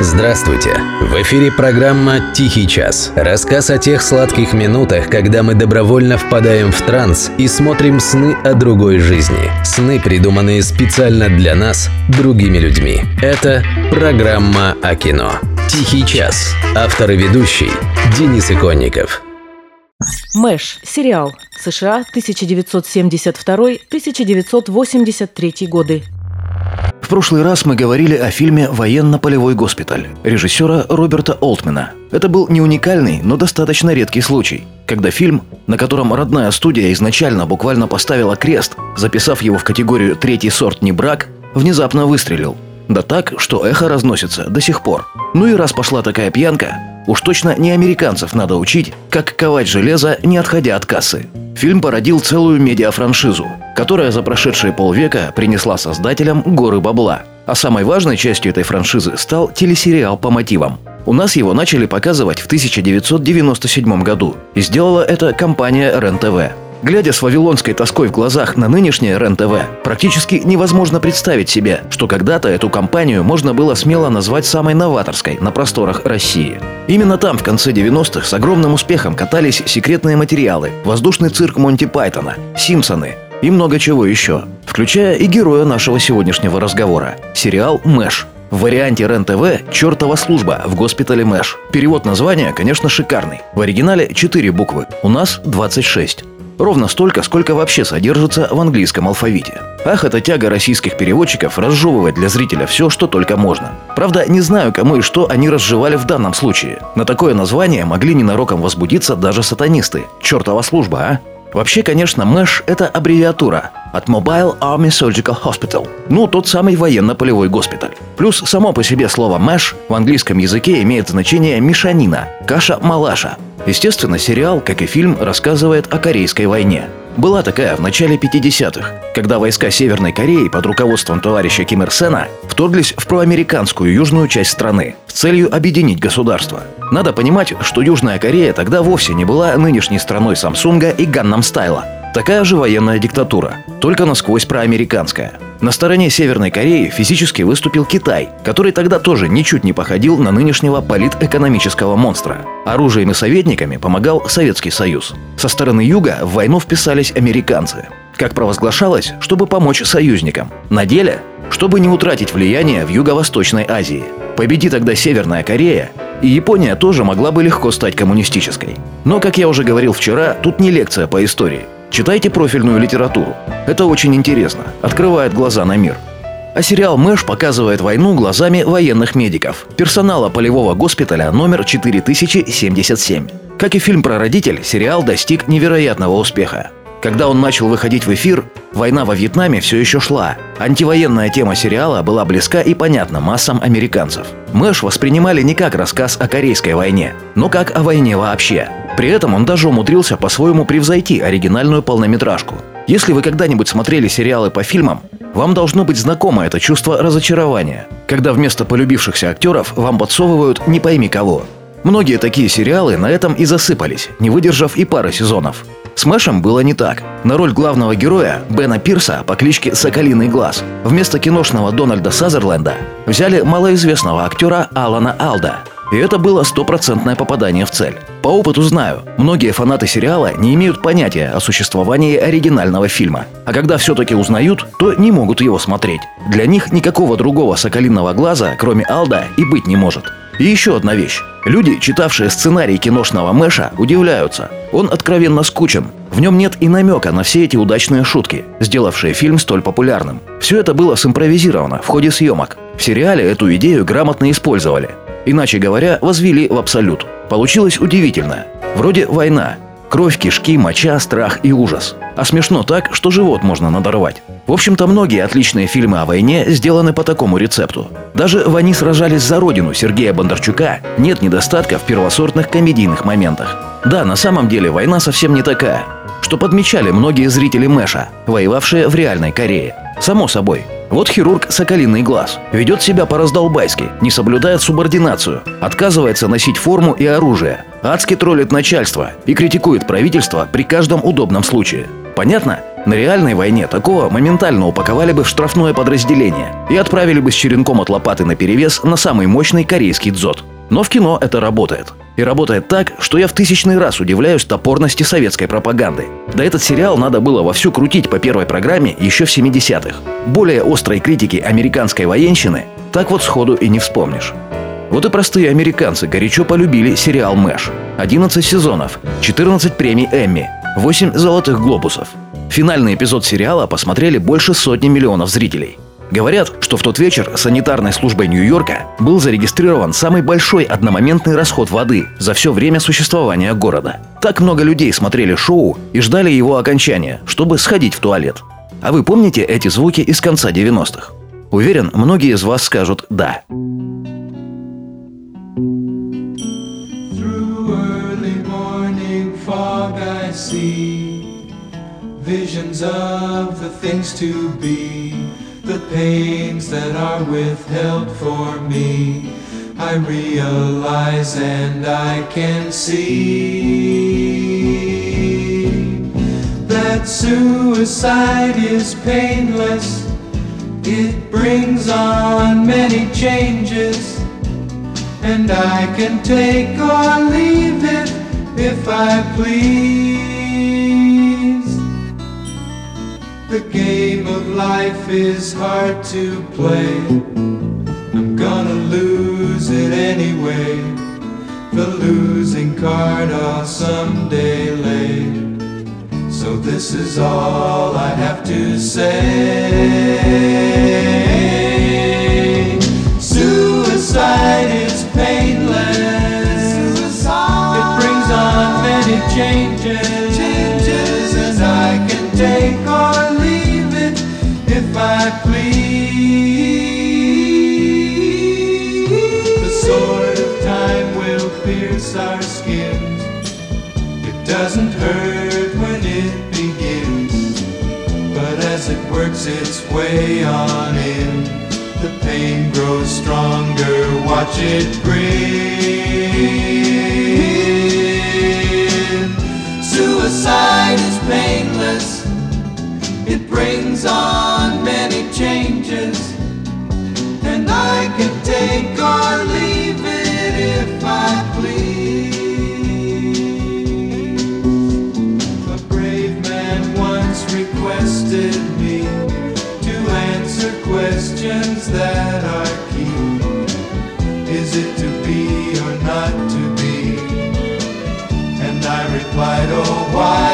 Здравствуйте! В эфире программа «Тихий час». Рассказ о тех сладких минутах, когда мы добровольно впадаем в транс и смотрим сны о другой жизни. Сны, придуманные специально для нас, другими людьми. Это программа о кино. «Тихий час». Автор и ведущий Денис Иконников. Мэш. Сериал. США. 1972-1983 годы. В прошлый раз мы говорили о фильме «Военно-полевой госпиталь» режиссера Роберта Олтмена. Это был не уникальный, но достаточно редкий случай, когда фильм, на котором родная студия изначально буквально поставила крест, записав его в категорию «третий сорт не брак», внезапно выстрелил. Да так, что эхо разносится до сих пор. Ну и раз пошла такая пьянка, уж точно не американцев надо учить, как ковать железо, не отходя от кассы. Фильм породил целую медиафраншизу, которая за прошедшие полвека принесла создателям горы бабла. А самой важной частью этой франшизы стал телесериал по мотивам. У нас его начали показывать в 1997 году, и сделала это компания РЕН-ТВ. Глядя с вавилонской тоской в глазах на нынешнее РЕН-ТВ, практически невозможно представить себе, что когда-то эту компанию можно было смело назвать самой новаторской на просторах России. Именно там в конце 90-х с огромным успехом катались секретные материалы, воздушный цирк Монти Пайтона, Симпсоны и много чего еще, включая и героя нашего сегодняшнего разговора – сериал «Мэш», в варианте РЕН-ТВ «Чертова служба» в госпитале Мэш. Перевод названия, конечно, шикарный. В оригинале 4 буквы, у нас 26. Ровно столько, сколько вообще содержится в английском алфавите. Ах, это тяга российских переводчиков разжевывать для зрителя все, что только можно. Правда, не знаю, кому и что они разжевали в данном случае. На такое название могли ненароком возбудиться даже сатанисты. Чертова служба, а? Вообще, конечно, МЭШ – это аббревиатура от Mobile Army Surgical Hospital. Ну, тот самый военно-полевой госпиталь. Плюс само по себе слово «мэш» в английском языке имеет значение «мешанина», «каша-малаша». Естественно, сериал, как и фильм, рассказывает о Корейской войне. Была такая в начале 50-х, когда войска Северной Кореи под руководством товарища Ким Ир Сена вторглись в проамериканскую южную часть страны с целью объединить государство. Надо понимать, что Южная Корея тогда вовсе не была нынешней страной Самсунга и Ганнам Стайла. Такая же военная диктатура, только насквозь проамериканская – на стороне Северной Кореи физически выступил Китай, который тогда тоже ничуть не походил на нынешнего политэкономического монстра. Оружием и советниками помогал Советский Союз. Со стороны юга в войну вписались американцы. Как провозглашалось, чтобы помочь союзникам. На деле, чтобы не утратить влияние в Юго-Восточной Азии. Победи тогда Северная Корея, и Япония тоже могла бы легко стать коммунистической. Но, как я уже говорил вчера, тут не лекция по истории – Читайте профильную литературу. Это очень интересно, открывает глаза на мир. А сериал «Мэш» показывает войну глазами военных медиков, персонала полевого госпиталя номер 4077. Как и фильм про родитель, сериал достиг невероятного успеха. Когда он начал выходить в эфир, война во Вьетнаме все еще шла. Антивоенная тема сериала была близка и понятна массам американцев. Мэш воспринимали не как рассказ о Корейской войне, но как о войне вообще. При этом он даже умудрился по-своему превзойти оригинальную полнометражку. Если вы когда-нибудь смотрели сериалы по фильмам, вам должно быть знакомо это чувство разочарования, когда вместо полюбившихся актеров вам подсовывают не пойми кого. Многие такие сериалы на этом и засыпались, не выдержав и пары сезонов. С Мэшем было не так. На роль главного героя, Бена Пирса по кличке Соколиный Глаз, вместо киношного Дональда Сазерленда взяли малоизвестного актера Алана Алда – и это было стопроцентное попадание в цель. По опыту знаю, многие фанаты сериала не имеют понятия о существовании оригинального фильма. А когда все-таки узнают, то не могут его смотреть. Для них никакого другого соколиного глаза, кроме Алда, и быть не может. И еще одна вещь. Люди, читавшие сценарий киношного Мэша, удивляются. Он откровенно скучен. В нем нет и намека на все эти удачные шутки, сделавшие фильм столь популярным. Все это было симпровизировано в ходе съемок. В сериале эту идею грамотно использовали. Иначе говоря, возвели в абсолют. Получилось удивительно. Вроде война. Кровь, кишки, моча, страх и ужас. А смешно так, что живот можно надорвать. В общем-то, многие отличные фильмы о войне сделаны по такому рецепту. Даже в «Они сражались за родину» Сергея Бондарчука нет недостатка в первосортных комедийных моментах. Да, на самом деле война совсем не такая, что подмечали многие зрители Мэша, воевавшие в реальной Корее. Само собой, вот хирург «Соколиный глаз» ведет себя по-раздолбайски, не соблюдает субординацию, отказывается носить форму и оружие, адски троллит начальство и критикует правительство при каждом удобном случае. Понятно? На реальной войне такого моментально упаковали бы в штрафное подразделение и отправили бы с черенком от лопаты на перевес на самый мощный корейский дзот. Но в кино это работает. И работает так, что я в тысячный раз удивляюсь топорности советской пропаганды. Да этот сериал надо было вовсю крутить по первой программе еще в 70-х. Более острой критики американской военщины так вот сходу и не вспомнишь. Вот и простые американцы горячо полюбили сериал «Мэш». 11 сезонов, 14 премий Эмми, 8 золотых глобусов. Финальный эпизод сериала посмотрели больше сотни миллионов зрителей. Говорят, что в тот вечер санитарной службой Нью-Йорка был зарегистрирован самый большой одномоментный расход воды за все время существования города. Так много людей смотрели шоу и ждали его окончания, чтобы сходить в туалет. А вы помните эти звуки из конца 90-х? Уверен, многие из вас скажут «да». visions of the things to be, the pains that are withheld for me. I realize and I can see that suicide is painless. It brings on many changes, and I can take or leave it if I please. The game of life is hard to play. I'm gonna lose it anyway. The losing card I'll someday lay. So this is all I have to say. Pierce our skins. It doesn't hurt when it begins, but as it works its way on in, the pain grows stronger. Watch it grin. Suicide is painless, it brings on many changes, and I can take or leave replied, Oh, why